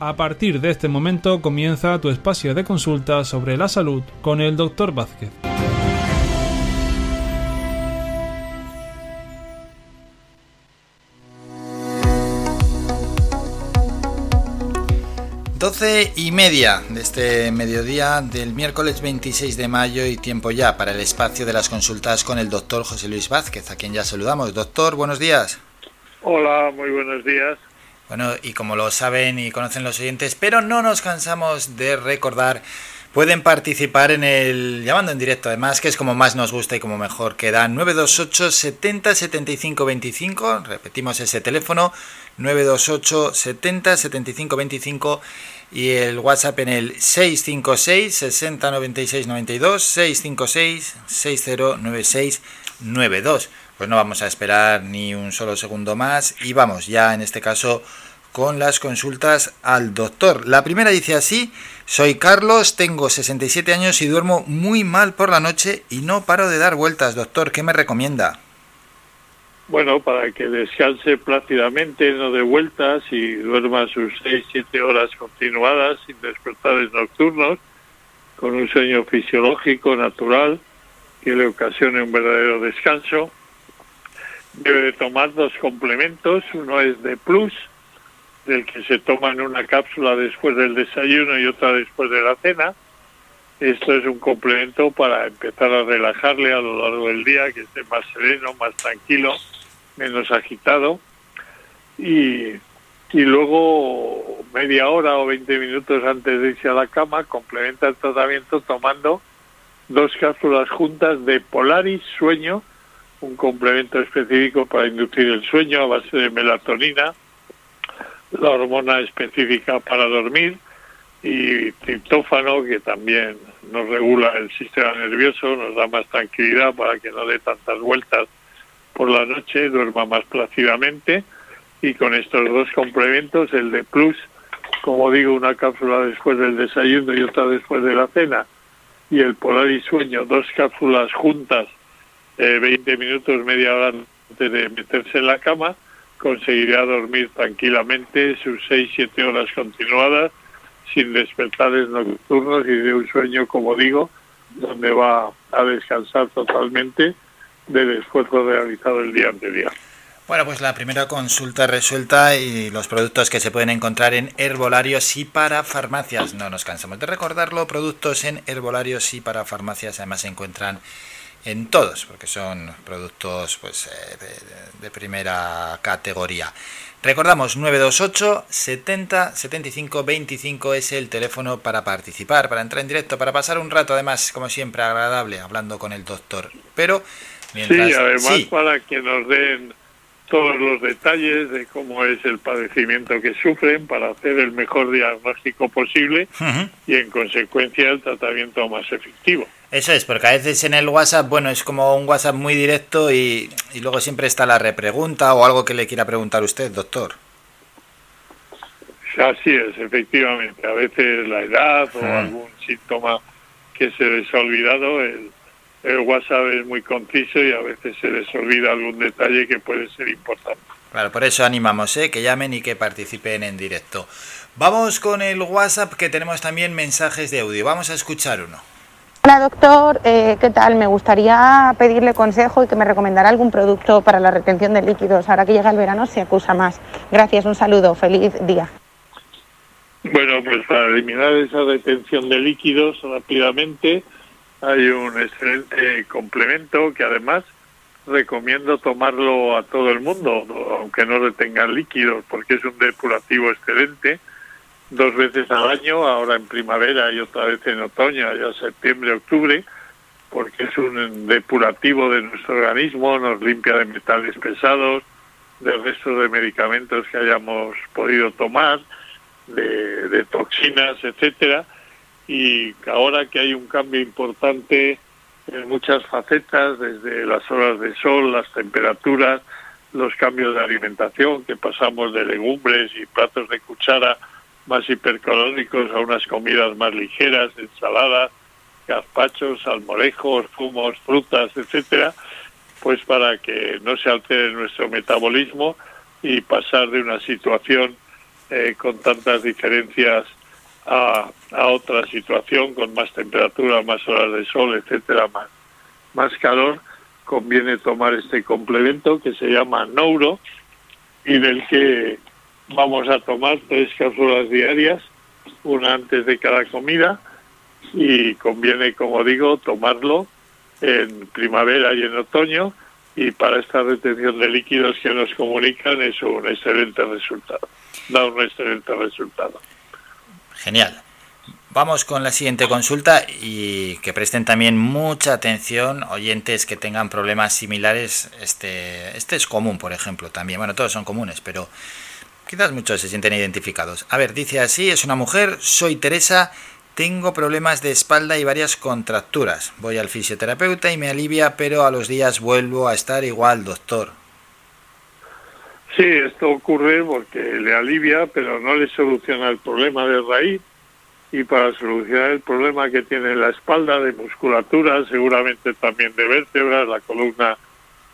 A partir de este momento comienza tu espacio de consulta sobre la salud con el Dr. Vázquez. Doce y media de este mediodía del miércoles 26 de mayo y tiempo ya para el espacio de las consultas con el doctor José Luis Vázquez, a quien ya saludamos. Doctor, buenos días. Hola, muy buenos días. Bueno, y como lo saben y conocen los oyentes, pero no nos cansamos de recordar, pueden participar en el llamando en directo, además, que es como más nos gusta y como mejor queda. 928 70 75 25, repetimos ese teléfono, 928 70 75 25 y el WhatsApp en el 656 60 96 92 656 6096 92. Pues no vamos a esperar ni un solo segundo más y vamos ya en este caso con las consultas al doctor. La primera dice así, soy Carlos, tengo 67 años y duermo muy mal por la noche y no paro de dar vueltas. Doctor, ¿qué me recomienda? Bueno, para que descanse plácidamente, no de vueltas y duerma sus 6-7 horas continuadas sin despertares nocturnos, con un sueño fisiológico natural que le ocasione un verdadero descanso debe tomar dos complementos, uno es de plus, del que se toma en una cápsula después del desayuno y otra después de la cena. Esto es un complemento para empezar a relajarle a lo largo del día, que esté más sereno, más tranquilo, menos agitado. Y, y luego media hora o 20 minutos antes de irse a la cama, complementa el tratamiento tomando dos cápsulas juntas de Polaris Sueño, un complemento específico para inducir el sueño a base de melatonina, la hormona específica para dormir y triptófano que también nos regula el sistema nervioso, nos da más tranquilidad para que no dé tantas vueltas por la noche, duerma más plácidamente. Y con estos dos complementos, el de Plus, como digo, una cápsula después del desayuno y otra después de la cena y el Polaris Sueño, dos cápsulas juntas eh, 20 minutos, media hora antes de meterse en la cama, conseguirá dormir tranquilamente sus 6-7 horas continuadas, sin despertares nocturnos y de un sueño, como digo, donde va a descansar totalmente del esfuerzo realizado el día anterior. Bueno, pues la primera consulta resuelta y los productos que se pueden encontrar en herbolarios y para farmacias. No nos cansamos de recordarlo, productos en herbolarios y para farmacias además se encuentran en todos, porque son productos pues, eh, de, primera categoría. Recordamos 928 70 75 25 es el teléfono para participar, para entrar en directo, para pasar un rato además, como siempre, agradable hablando con el doctor. Pero mientras... Sí, además para que nos den todos los detalles de cómo es el padecimiento que sufren para hacer el mejor diagnóstico posible y en consecuencia el tratamiento más efectivo. Eso es, porque a veces en el WhatsApp, bueno, es como un WhatsApp muy directo y, luego siempre está la repregunta o algo que le quiera preguntar usted, doctor. Así es, efectivamente. A veces la edad o algún síntoma que se les ha olvidado, el, el WhatsApp es muy conciso y a veces se les olvida algún detalle que puede ser importante. Claro, por eso animamos, ¿eh? que llamen y que participen en directo. Vamos con el WhatsApp que tenemos también mensajes de audio. Vamos a escuchar uno. Hola doctor, eh, ¿qué tal? Me gustaría pedirle consejo y que me recomendara algún producto para la retención de líquidos. Ahora que llega el verano se acusa más. Gracias, un saludo, feliz día. Bueno, pues para eliminar esa retención de líquidos rápidamente hay un excelente complemento que además recomiendo tomarlo a todo el mundo, aunque no retengan líquidos, porque es un depurativo excelente. Dos veces al año, ahora en primavera y otra vez en otoño, ya septiembre, octubre, porque es un depurativo de nuestro organismo, nos limpia de metales pesados, de restos de medicamentos que hayamos podido tomar, de, de toxinas, etcétera, y ahora que hay un cambio importante en muchas facetas, desde las horas de sol, las temperaturas, los cambios de alimentación, que pasamos de legumbres y platos de cuchara más hipercalóricos a unas comidas más ligeras, ensaladas, gazpachos, almorejos, zumos, frutas, etcétera, pues para que no se altere nuestro metabolismo y pasar de una situación eh, con tantas diferencias a, a, otra situación, con más temperatura, más horas de sol, etcétera, más, más calor, conviene tomar este complemento que se llama Neuro y del que vamos a tomar tres cápsulas diarias, una antes de cada comida y conviene, como digo, tomarlo en primavera y en otoño y para esta retención de líquidos que nos comunican es un excelente resultado, da un excelente resultado. Genial. Vamos con la siguiente consulta y que presten también mucha atención oyentes que tengan problemas similares. Este, este es común, por ejemplo, también. Bueno, todos son comunes, pero quizás muchos se sienten identificados. A ver, dice así, es una mujer, soy Teresa, tengo problemas de espalda y varias contracturas. Voy al fisioterapeuta y me alivia, pero a los días vuelvo a estar igual, doctor. Sí, esto ocurre porque le alivia, pero no le soluciona el problema de raíz y para solucionar el problema que tiene la espalda de musculatura, seguramente también de vértebras, la columna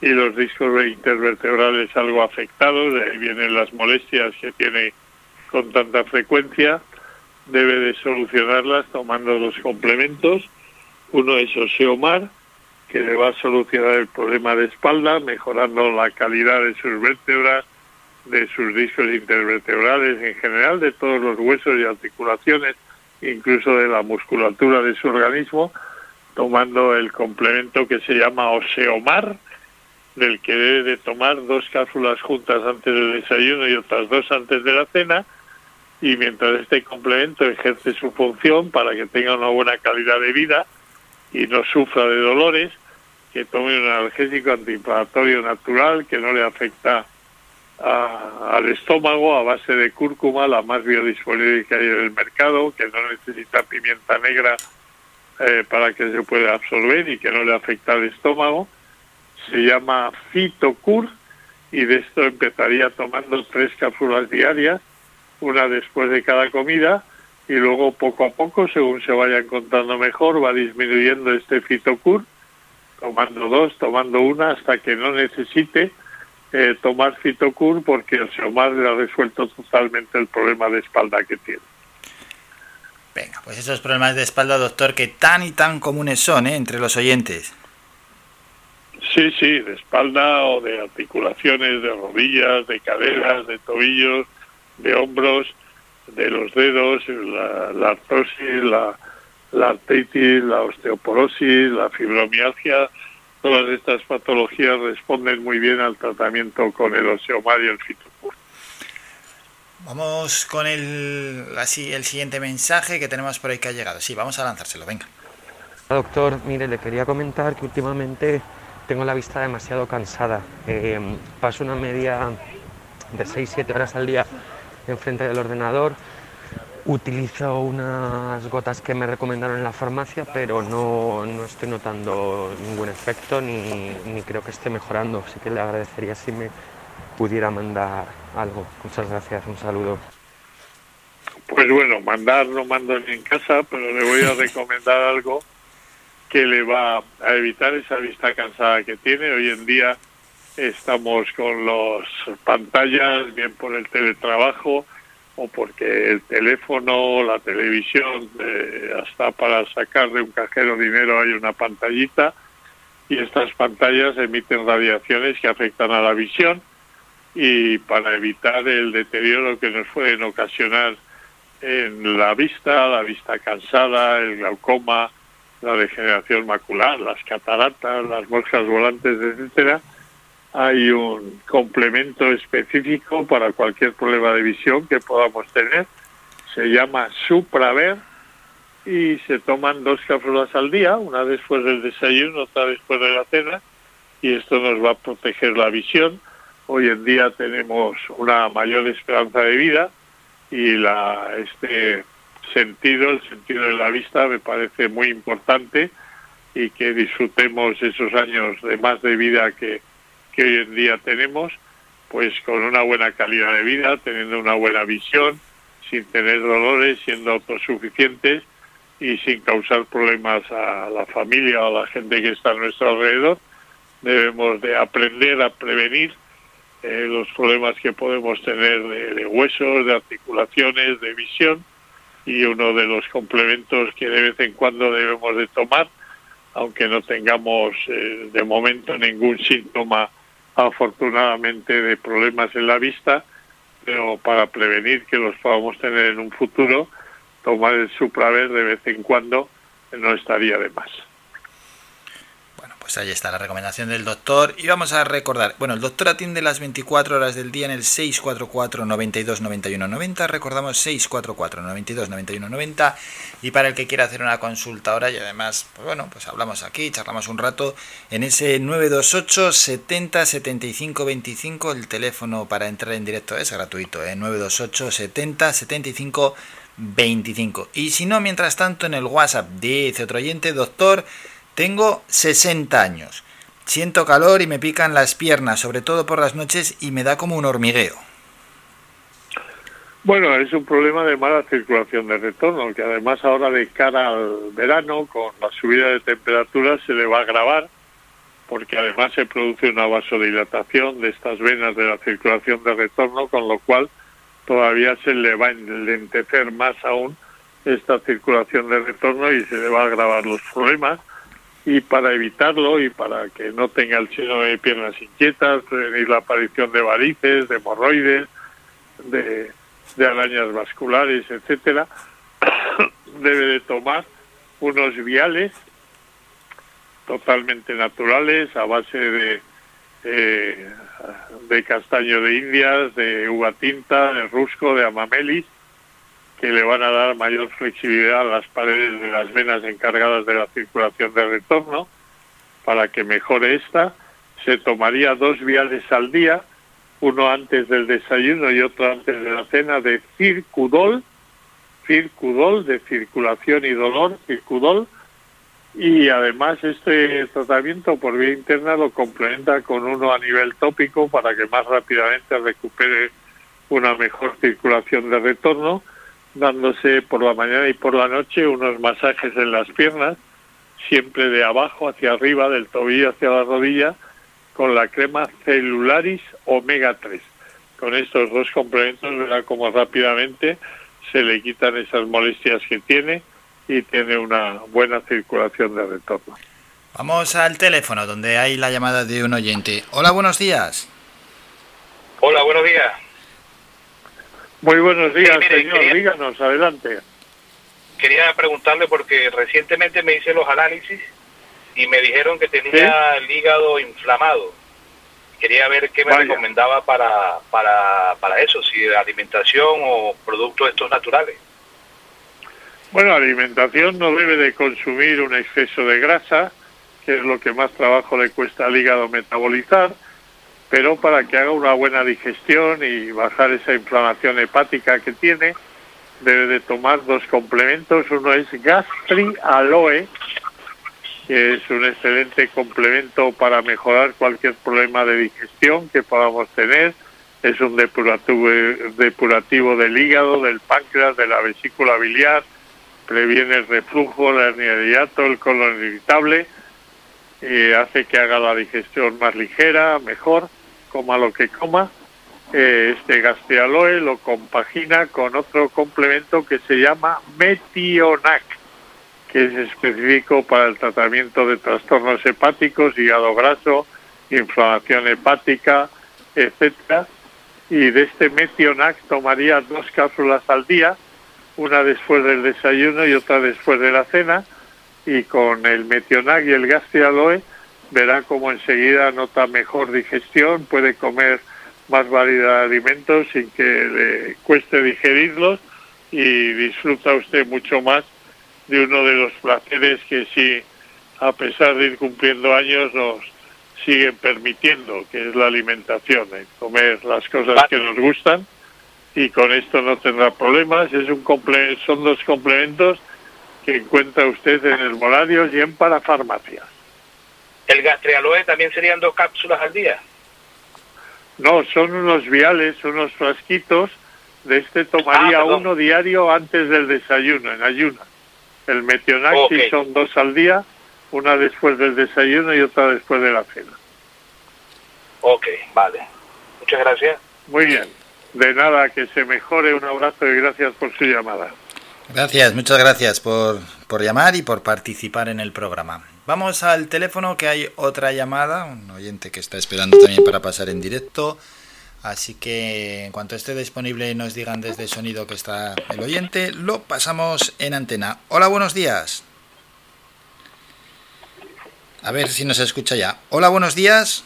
y los discos intervertebrales algo afectados, de ahí vienen las molestias que tiene con tanta frecuencia, debe de solucionarlas tomando dos complementos. Uno es Oseomar, que le va a solucionar el problema de espalda, mejorando la calidad de sus vértebras, de sus discos intervertebrales en general, de todos los huesos y articulaciones incluso de la musculatura de su organismo, tomando el complemento que se llama Oseomar, del que debe de tomar dos cápsulas juntas antes del desayuno y otras dos antes de la cena, y mientras este complemento ejerce su función para que tenga una buena calidad de vida y no sufra de dolores, que tome un analgésico antiinflamatorio natural que no le afecta al estómago a base de cúrcuma, la más biodisponible que hay en el mercado, que no necesita pimienta negra eh, para que se pueda absorber y que no le afecta al estómago. Se llama Fitocur y de esto empezaría tomando tres cápsulas diarias, una después de cada comida y luego poco a poco, según se vaya encontrando mejor, va disminuyendo este Fitocur, tomando dos, tomando una hasta que no necesite eh, tomar Fitocur porque el Seomar le ha resuelto totalmente el problema de espalda que tiene. Venga, pues esos problemas de espalda, doctor, que tan y tan comunes son ¿eh? entre los oyentes. Sí, sí, de espalda o de articulaciones, de rodillas, de caderas, de tobillos, de hombros, de los dedos, la, la artrosis, la, la artritis, la osteoporosis, la fibromialgia, todas estas patologías responden muy bien al tratamiento con el osteomar y el fitocur. Vamos con el, así, el siguiente mensaje que tenemos por ahí que ha llegado. Sí, vamos a lanzárselo, venga. Doctor, mire, le quería comentar que últimamente tengo la vista demasiado cansada. Eh, paso una media de 6-7 horas al día enfrente del ordenador Utilizo unas gotas que me recomendaron en la farmacia, pero no, no estoy notando ningún efecto ni, ni, creo que esté mejorando. Así que le agradecería si me pudiera mandar algo. Muchas gracias, un saludo. Pues bueno, mandar no mando ni en casa, pero le voy a recomendar algo que le va a evitar esa vista cansada que tiene. Hoy en día estamos con las pantallas, bien por el teletrabajo, o porque el teléfono, la televisión, eh, hasta para sacar de un cajero dinero hay una pantallita y estas pantallas emiten radiaciones que afectan a la visión y para evitar el deterioro que nos pueden ocasionar en la vista, la vista cansada, el glaucoma, la degeneración macular, las cataratas, las moscas volantes, etcétera, hay un complemento específico para cualquier problema de visión que podamos tener. Se llama Supraver y se toman dos cápsulas al día, una después del desayuno, otra después de la cena, y esto nos va a proteger la visión. Hoy en día tenemos una mayor esperanza de vida y la, este sentido, el sentido de la vista, me parece muy importante y que disfrutemos esos años de más de vida que, que hoy en día tenemos, pues con una buena calidad de vida, teniendo una buena visión, sin tener dolores, siendo autosuficientes y sin causar problemas a la familia o a la gente que está a nuestro alrededor. Debemos de aprender a prevenir eh, los problemas que podemos tener de, huesos, de articulaciones, de visión y uno de los complementos que de vez en cuando debemos de tomar, aunque no tengamos eh, de momento ningún síntoma afortunadamente de problemas en la vista, pero para prevenir que los podamos tener en un futuro, tomar el supraver de vez en cuando no estaría de más. Pues ahí está la recomendación del doctor. Y vamos a recordar, bueno, el doctor atiende las 24 horas del día en el 644 92 91 90. Recordamos 644 92 91 90. Y para el que quiera hacer una consulta ahora y además, pues bueno, pues hablamos aquí, charlamos un rato en ese 928 70 75 25. El teléfono para entrar en directo es gratuito, ¿eh? 928 70 75 25. Y si no, mientras tanto, en el WhatsApp dice otro oyente, doctor. Tengo 60 años. Siento calor y me pican las piernas, sobre todo por las noches, y me da como un hormigueo. Bueno, es un problema de mala circulación de retorno, que además ahora de cara al verano, con la subida de temperaturas, se le va a agravar, porque además se produce una vasodilatación de estas venas de la circulación de retorno, con lo cual todavía se le va a enlentecer más aún esta circulación de retorno y se le va a agravar los problemas y para evitarlo y para que no tenga el seno de piernas inquietas, prevenir la aparición de varices, de hemorroides, de, arañas vasculares, etcétera, debe de tomar unos viales totalmente naturales a base eh, de castaño de indias, de uva tinta, de rusco, de amamelis que le van a dar mayor flexibilidad a las paredes de las venas encargadas de la circulación de retorno. Para que mejore esta, se tomaría dos viales al día, uno antes del desayuno y otro antes de la cena, de circudol, circudol, de circulación y dolor, circudol, y además este tratamiento por vía interna lo complementa con uno a nivel tópico para que más rápidamente recupere una mejor circulación de retorno dándose por la mañana y por la noche unos masajes en las piernas, siempre de abajo hacia arriba, del tobillo hacia la rodilla, con la crema Celularis Omega 3. Con estos dos complementos verá cómo rápidamente se le quitan esas molestias que tiene y tiene una buena circulación de retorno. Vamos al teléfono donde hay la llamada de un oyente. Hola, buenos días. Hola, buenos días. Muy buenos días, señor. Díganos, adelante. Quería preguntarle porque recientemente me hice los análisis y me dijeron que tenía el hígado inflamado. Quería ver qué me recomendaba para, para, para eso, si alimentación o productos estos naturales. Bueno, alimentación no debe de consumir un exceso de grasa, que es lo que más trabajo le cuesta al hígado metabolizar pero para que haga una buena digestión y bajar esa inflamación hepática que tiene, debe de tomar dos complementos. Uno es Gastri Aloe, que es un excelente complemento para mejorar cualquier problema de digestión que podamos tener. Es un depurativo, depurativo del hígado, del páncreas, de la vesícula biliar, previene el reflujo, la hernia de hiato, el colon irritable, y hace que haga la digestión más ligera, mejor coma lo que coma, eh, este gastrialoe lo compagina con otro complemento que se llama Metionac, que es específico para el tratamiento de trastornos hepáticos, hígado graso, inflamación hepática, etcétera. Y de este Metionac tomaría dos cápsulas al día, una después del desayuno y otra después de la cena, y con el Metionac y el gastrialoe verá como enseguida nota mejor digestión, puede comer más variedad de alimentos sin que le cueste digerirlos y disfruta usted mucho más de uno de los placeres que sí, a pesar de ir cumpliendo años, nos siguen permitiendo, que es la alimentación, ¿eh? comer las cosas que nos gustan y con esto no tendrá problemas. Es un son dos complementos que encuentra usted en el Moradios y en Parafarmacias. ¿El gastrialoe también serían dos cápsulas al día? No, son unos viales, unos frasquitos. De este tomaría ah, uno diario antes del desayuno, en ayuna. El metionaxi son dos al día, una después del desayuno y otra después de la cena. Ok, vale. Muchas gracias. Muy bien. De nada, que se mejore. Un abrazo y gracias por su llamada. Gracias, muchas gracias por, por llamar y por participar en el programa. Vamos al teléfono que hay otra llamada, un oyente que está esperando también para pasar en directo. Así que en cuanto esté disponible y nos digan desde el sonido que está el oyente, lo pasamos en antena. Hola, buenos días. A ver si nos escucha ya. Hola, buenos días.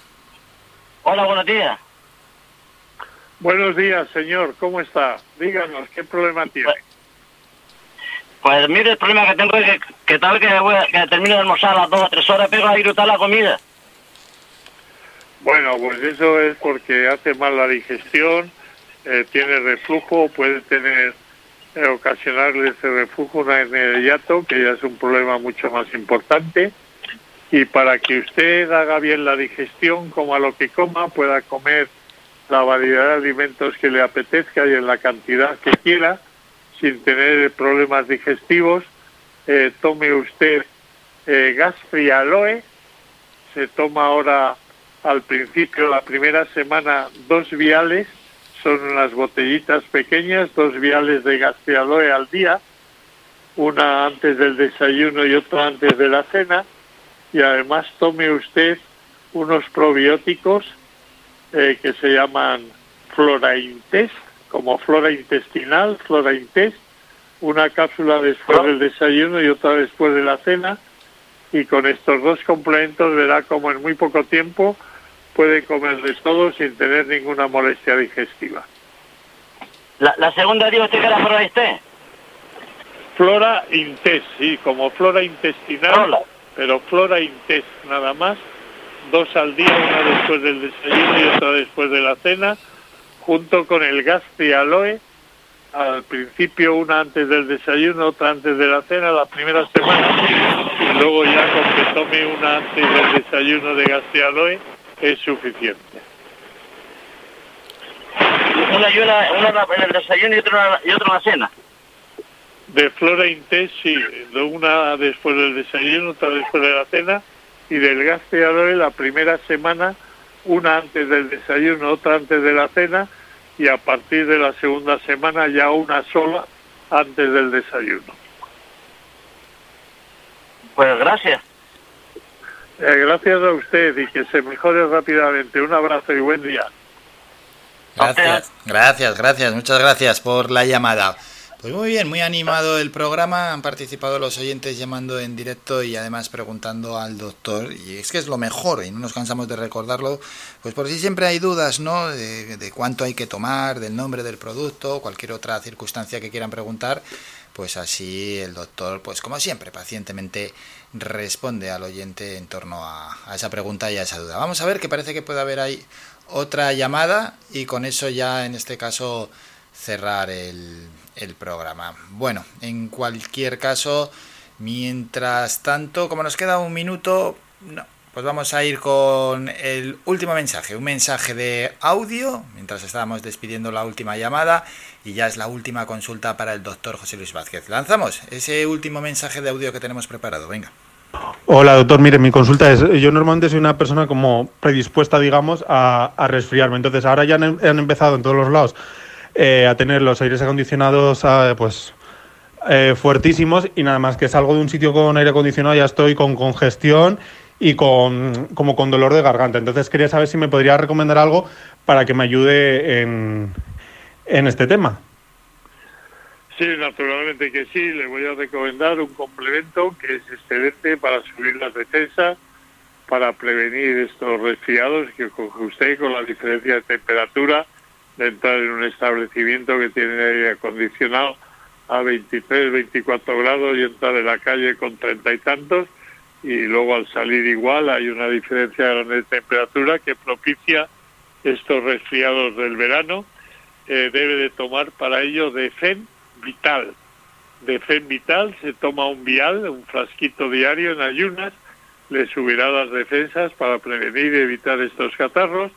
Hola, buenos días. Buenos días, señor. ¿Cómo está? Díganos, ¿qué problema tiene? Pues mire, el problema que tengo es que, que tal que, voy que termino de almorzar a las dos o tres horas, pego a disfrutar la comida. Bueno, pues eso es porque hace mal la digestión, eh, tiene reflujo, puede tener, eh, ocasionarle ese reflujo una hernia de hiato, que ya es un problema mucho más importante. Y para que usted haga bien la digestión, coma lo que coma, pueda comer la variedad de alimentos que le apetezca y en la cantidad que quiera, sin tener problemas digestivos, eh, tome usted eh, se toma ahora al principio, la primera semana, dos viales, son unas botellitas pequeñas, dos viales de Gasfri Aloe al día, una antes del desayuno y otra antes de la cena, y además tome usted unos probióticos eh, que se llaman Flora Intest, como flora intestinal, Flora Intest, una cápsula después del desayuno y otra después de la cena, y con estos dos complementos verá como en muy poco tiempo puede comer de todo sin tener ninguna molestia digestiva. La, la segunda digo usted que era Flora Intest. Flora Intest, sí, como flora intestinal, Hola. pero flora Intest nada más, dos al día, una después del desayuno y otra después de la cena, junto con el Gastri Aloe, al principio una antes del desayuno, otra antes de la cena, la primera semana, y luego ya con que tome una antes del desayuno de Gastri Aloe es suficiente. Una y una, una en el desayuno y otra, y otra en la cena. De Flora Intest, sí, una después del desayuno, otra después de la cena, y del Gastri Aloe la primera semana, una antes del desayuno, otra antes de la cena, y a partir de la segunda semana ya una sola antes del desayuno. Pues gracias. Eh, gracias a usted y que se mejore rápidamente. Un abrazo y buen día. Gracias, gracias, gracias, muchas gracias por la llamada. Pues muy bien, muy animado el programa, han participado los oyentes llamando en directo y además preguntando al doctor, y es que es lo mejor, y no nos cansamos de recordarlo, pues por si siempre hay dudas, ¿no? De, cuánto hay que tomar, del nombre del producto, cualquier otra circunstancia que quieran preguntar, pues así el doctor, pues como siempre, pacientemente responde al oyente en torno a, a esa pregunta y a esa duda. Vamos a ver que parece que puede haber ahí otra llamada y con eso ya en este caso cerrar el, el programa. Bueno, en cualquier caso, mientras tanto, como nos queda un minuto, no, pues vamos a ir con el último mensaje, un mensaje de audio, mientras estábamos despidiendo la última llamada y ya es la última consulta para el doctor José Luis Vázquez. Lanzamos ese último mensaje de audio que tenemos preparado, venga. Hola, doctor. Mire, mi consulta es, yo normalmente soy una persona como predispuesta, digamos, a, resfriarme. Entonces, ahora ya han empezado en todos los lados eh, a tener los aires acondicionados, ah, pues, eh, fuertísimos y nada más que salgo de un sitio con aire acondicionado ya estoy con congestión y con como con dolor de garganta. Entonces, quería saber si me podría recomendar algo para que me ayude en, en este tema. Sí, naturalmente que sí. Le voy a recomendar un complemento que es excelente para subir las defensas, para prevenir estos resfriados que coge usted con la diferencia de temperatura de entrar en un establecimiento que tiene aire acondicionado a 23, 24 grados y entrar en la calle con treinta y tantos y luego al salir igual hay una diferencia grande de temperatura que propicia estos resfriados del verano. Eh, debe de tomar para ello de FEN Vital. De FEN Vital se toma un vial, un frasquito diario en ayunas, le subirá las defensas para prevenir y evitar estos catarros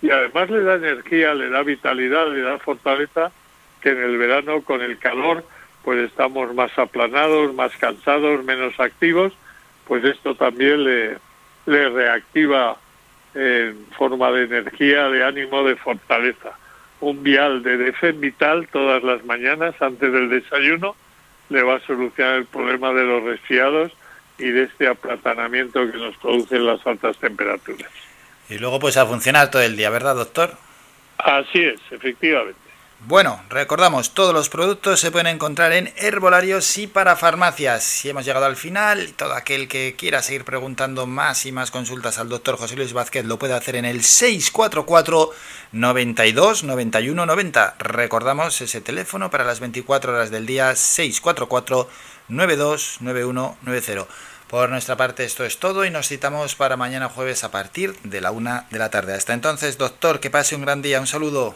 y además le da energía, le da vitalidad, le da fortaleza que en el verano con el calor pues estamos más aplanados, más cansados, menos activos, pues esto también le, reactiva en forma de energía, de ánimo, de fortaleza. Un vial de Defen Vital todas las mañanas antes del desayuno le va a solucionar el problema de los resfriados y de este aplatanamiento que nos producen las altas temperaturas. Y luego pues a funcionar todo el día, ¿verdad, doctor? Así es, efectivamente. Bueno, recordamos, todos los productos se pueden encontrar en herbolarios y para farmacias. Si hemos llegado al final, todo aquel que quiera seguir preguntando más y más consultas al doctor José Luis Vázquez lo puede hacer en el 644 92 91 90. Recordamos ese teléfono para las 24 horas del día 644 92 91 90. Por nuestra parte esto es todo y nos citamos para mañana jueves a partir de la una de la tarde. Hasta entonces, doctor, que pase un gran día. Un saludo.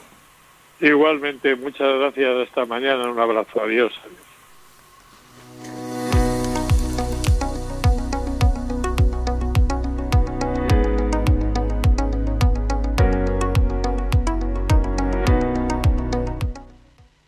Igualmente, muchas gracias. Hasta mañana. Un abrazo. Adiós.